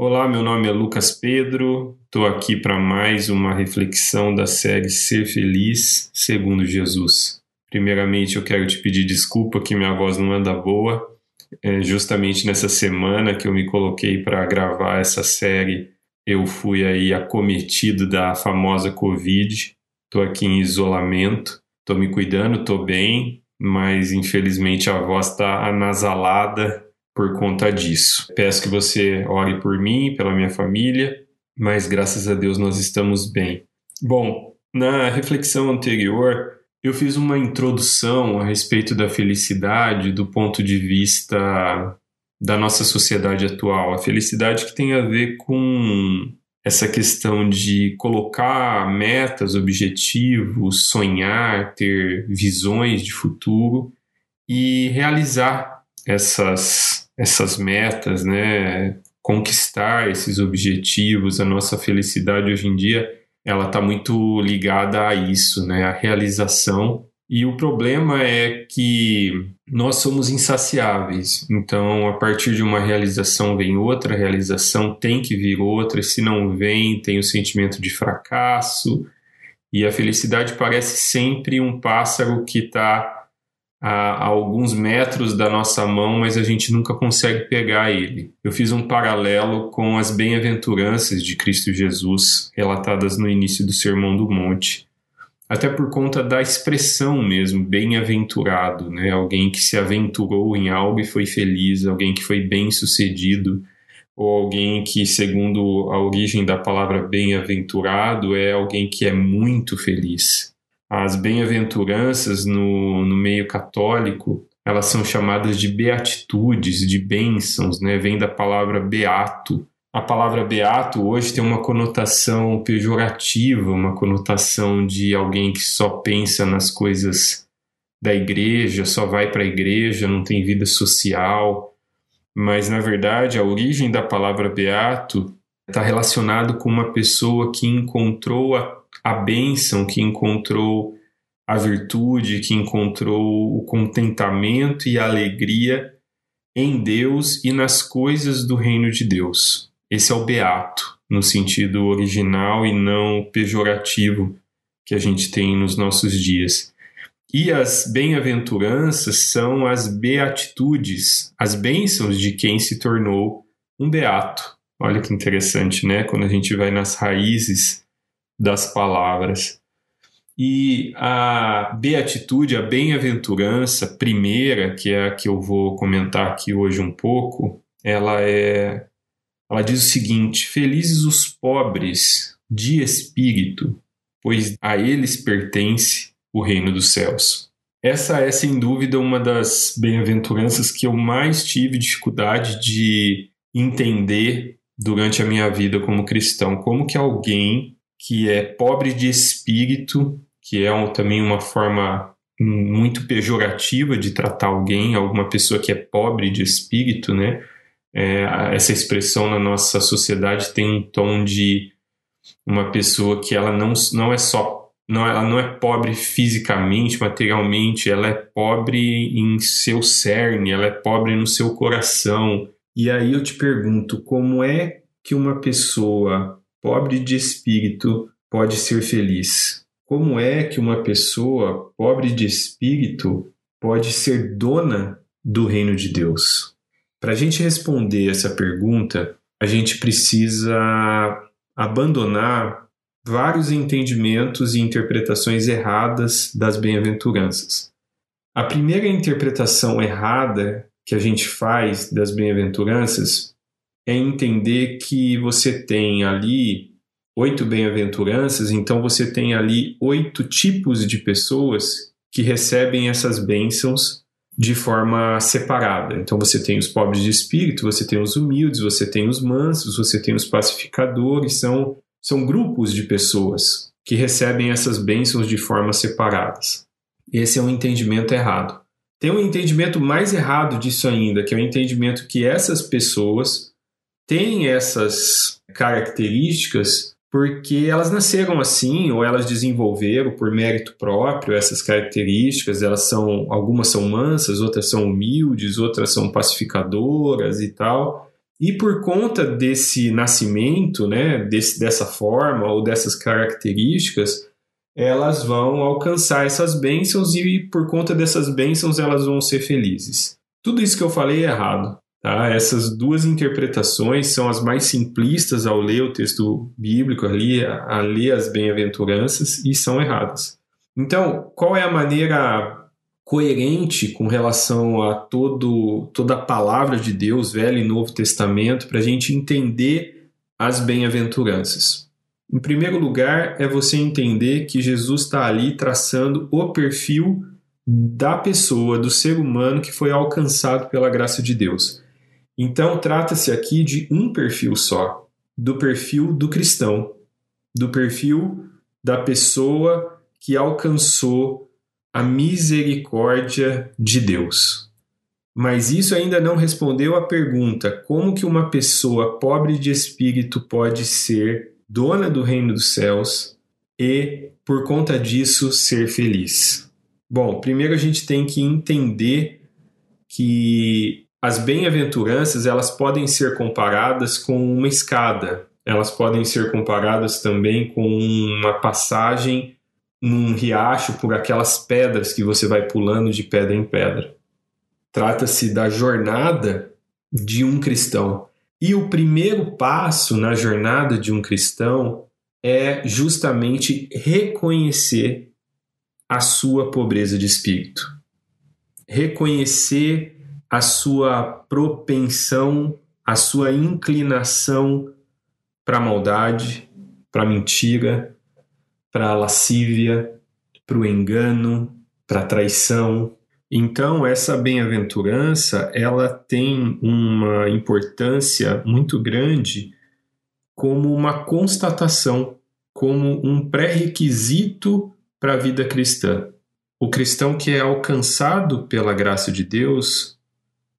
Olá, meu nome é Lucas Pedro, estou aqui para mais uma reflexão da série Ser Feliz segundo Jesus. Primeiramente, eu quero te pedir desculpa que minha voz não anda boa. É justamente nessa semana que eu me coloquei para gravar essa série, eu fui aí acometido da famosa Covid. Estou aqui em isolamento, estou me cuidando, estou bem, mas infelizmente a voz está anasalada por conta disso. Peço que você ore por mim, pela minha família, mas graças a Deus nós estamos bem. Bom, na reflexão anterior, eu fiz uma introdução a respeito da felicidade do ponto de vista da nossa sociedade atual. A felicidade que tem a ver com essa questão de colocar metas, objetivos, sonhar, ter visões de futuro e realizar essas essas metas, né? Conquistar esses objetivos, a nossa felicidade hoje em dia, ela está muito ligada a isso, né? A realização. E o problema é que nós somos insaciáveis. Então, a partir de uma realização vem outra realização, tem que vir outra. Se não vem, tem o sentimento de fracasso. E a felicidade parece sempre um pássaro que está a, a, alguns metros da nossa mão, mas a gente nunca consegue pegar ele. Eu fiz um paralelo com as bem-aventuranças de Cristo Jesus, relatadas no início do Sermão do Monte. Até por conta da expressão mesmo, bem-aventurado, né? Alguém que se aventurou em algo e foi feliz, alguém que foi bem-sucedido, ou alguém que, segundo a origem da palavra bem-aventurado, é alguém que é muito feliz. As bem-aventuranças no, no meio católico, elas são chamadas de beatitudes, de bênçãos, né? Vem da palavra beato. A palavra beato hoje tem uma conotação pejorativa, uma conotação de alguém que só pensa nas coisas da igreja, só vai para a igreja, não tem vida social. Mas, na verdade, a origem da palavra beato está relacionado com uma pessoa que encontrou a a bênção, que encontrou a virtude, que encontrou o contentamento e a alegria em Deus e nas coisas do reino de Deus. Esse é o beato, no sentido original e não pejorativo que a gente tem nos nossos dias. E as bem-aventuranças são as beatitudes, as bênçãos de quem se tornou um beato. Olha que interessante, né? Quando a gente vai nas raízes das palavras. E a beatitude, a bem-aventurança primeira, que é a que eu vou comentar aqui hoje um pouco, ela é ela diz o seguinte: Felizes os pobres de espírito, pois a eles pertence o reino dos céus. Essa é sem dúvida uma das bem-aventuranças que eu mais tive dificuldade de entender durante a minha vida como cristão, como que alguém que é pobre de espírito, que é um, também uma forma muito pejorativa de tratar alguém, alguma pessoa que é pobre de espírito, né? É, essa expressão na nossa sociedade tem um tom de uma pessoa que ela não, não é só não, ela não é pobre fisicamente, materialmente, ela é pobre em seu cerne, ela é pobre no seu coração. E aí eu te pergunto, como é que uma pessoa pobre de espírito pode ser feliz? Como é que uma pessoa pobre de espírito pode ser dona do reino de Deus? Para a gente responder essa pergunta, a gente precisa abandonar vários entendimentos e interpretações erradas das bem-aventuranças. A primeira interpretação errada que a gente faz das bem-aventuranças é entender que você tem ali oito bem-aventuranças, então você tem ali oito tipos de pessoas que recebem essas bênçãos de forma separada. Então você tem os pobres de espírito, você tem os humildes, você tem os mansos, você tem os pacificadores, são, são grupos de pessoas que recebem essas bênçãos de forma separadas. Esse é um entendimento errado. Tem um entendimento mais errado disso ainda, que é o entendimento que essas pessoas têm essas características porque elas nasceram assim ou elas desenvolveram por mérito próprio essas características. Elas são algumas são mansas, outras são humildes, outras são pacificadoras e tal. E por conta desse nascimento, né, desse, dessa forma ou dessas características, elas vão alcançar essas bênçãos e por conta dessas bênçãos elas vão ser felizes. Tudo isso que eu falei é errado. Tá? Essas duas interpretações são as mais simplistas ao ler o texto bíblico ali, a, ler as bem-aventuranças, e são erradas. Então, qual é a maneira coerente com relação a todo, toda a palavra de Deus, Velho e Novo Testamento, para a gente entender as bem-aventuranças? Em primeiro lugar, é você entender que Jesus está ali traçando o perfil da pessoa, do ser humano que foi alcançado pela graça de Deus. Então, trata-se aqui de um perfil só, do perfil do cristão, do perfil da pessoa que alcançou a misericórdia de Deus. Mas isso ainda não respondeu à pergunta: como que uma pessoa pobre de espírito pode ser dona do reino dos céus e, por conta disso, ser feliz? Bom, primeiro a gente tem que entender que as bem-aventuranças elas podem ser comparadas com uma escada. Elas podem ser comparadas também com uma passagem num riacho por aquelas pedras que você vai pulando de pedra em pedra. Trata-se da jornada de um cristão. E o primeiro passo na jornada de um cristão é justamente reconhecer a sua pobreza de espírito. Reconhecer a sua propensão, a sua inclinação para maldade, para mentira, para lascívia, para o engano, para traição. Então, essa bem-aventurança, ela tem uma importância muito grande como uma constatação, como um pré-requisito para a vida cristã. O cristão que é alcançado pela graça de Deus,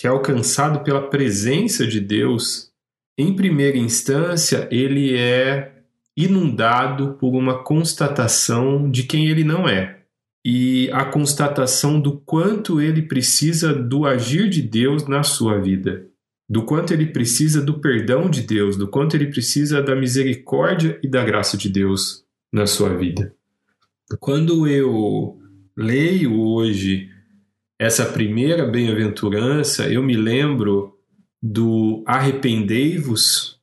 que é alcançado pela presença de Deus, em primeira instância, ele é inundado por uma constatação de quem ele não é e a constatação do quanto ele precisa do agir de Deus na sua vida, do quanto ele precisa do perdão de Deus, do quanto ele precisa da misericórdia e da graça de Deus na sua vida. Quando eu leio hoje essa primeira bem-aventurança, eu me lembro do arrependei-vos,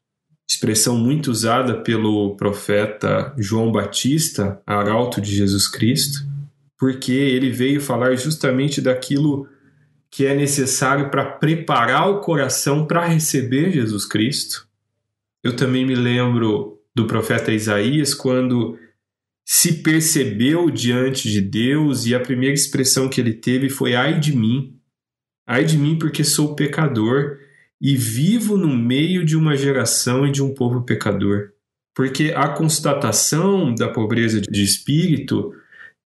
expressão muito usada pelo profeta João Batista, arauto de Jesus Cristo, porque ele veio falar justamente daquilo que é necessário para preparar o coração para receber Jesus Cristo. Eu também me lembro do profeta Isaías quando se percebeu diante de Deus e a primeira expressão que ele teve foi: ai de mim, ai de mim, porque sou pecador e vivo no meio de uma geração e de um povo pecador. Porque a constatação da pobreza de espírito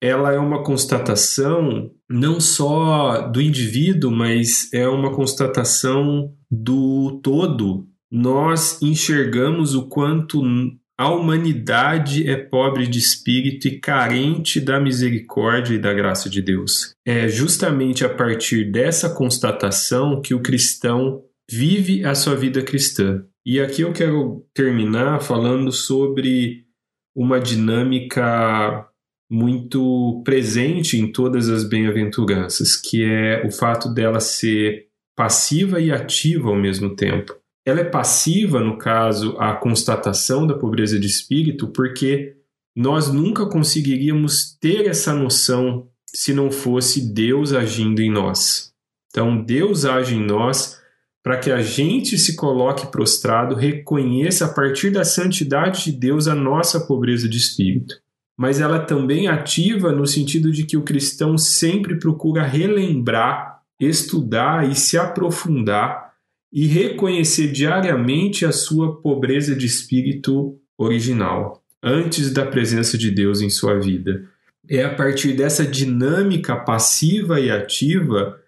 ela é uma constatação não só do indivíduo, mas é uma constatação do todo. Nós enxergamos o quanto a humanidade é pobre de espírito e carente da misericórdia e da graça de Deus. É justamente a partir dessa constatação que o cristão vive a sua vida cristã. E aqui eu quero terminar falando sobre uma dinâmica muito presente em todas as bem-aventuranças, que é o fato dela ser passiva e ativa ao mesmo tempo. Ela é passiva, no caso, a constatação da pobreza de espírito, porque nós nunca conseguiríamos ter essa noção se não fosse Deus agindo em nós. Então, Deus age em nós para que a gente se coloque prostrado, reconheça a partir da santidade de Deus a nossa pobreza de espírito. Mas ela também ativa no sentido de que o cristão sempre procura relembrar, estudar e se aprofundar e reconhecer diariamente a sua pobreza de espírito original, antes da presença de Deus em sua vida. É a partir dessa dinâmica passiva e ativa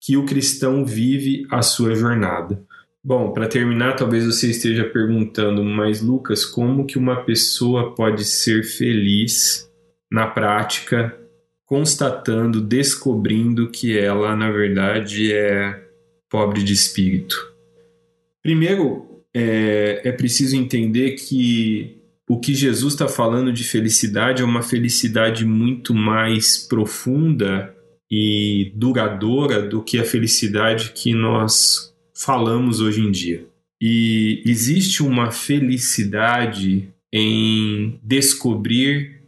que o cristão vive a sua jornada. Bom, para terminar, talvez você esteja perguntando, mas Lucas, como que uma pessoa pode ser feliz na prática, constatando, descobrindo que ela, na verdade, é pobre de espírito? Primeiro, é, é preciso entender que o que Jesus está falando de felicidade é uma felicidade muito mais profunda e duradoura do que a felicidade que nós falamos hoje em dia. E existe uma felicidade em descobrir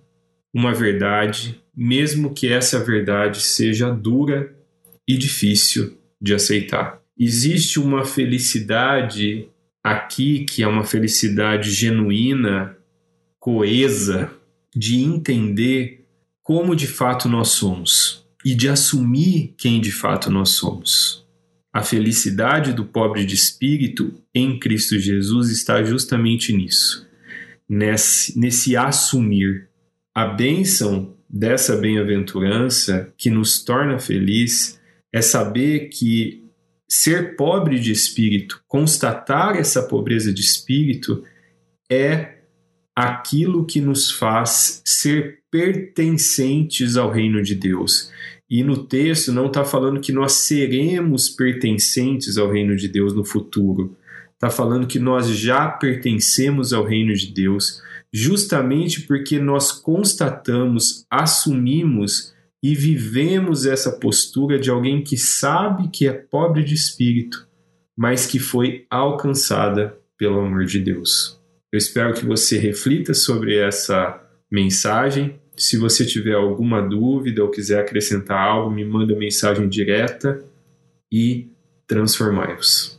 uma verdade, mesmo que essa verdade seja dura e difícil de aceitar. Existe uma felicidade aqui que é uma felicidade genuína, coesa, de entender como de fato nós somos e de assumir quem de fato nós somos. A felicidade do pobre de espírito em Cristo Jesus está justamente nisso, nesse, nesse assumir. A bênção dessa bem-aventurança que nos torna feliz é saber que ser pobre de espírito, constatar essa pobreza de espírito, é aquilo que nos faz ser pertencentes ao reino de Deus. E no texto não está falando que nós seremos pertencentes ao reino de Deus no futuro. Está falando que nós já pertencemos ao reino de Deus, justamente porque nós constatamos, assumimos e vivemos essa postura de alguém que sabe que é pobre de espírito, mas que foi alcançada pelo amor de Deus. Eu espero que você reflita sobre essa mensagem. Se você tiver alguma dúvida ou quiser acrescentar algo, me manda mensagem direta e transformai-vos.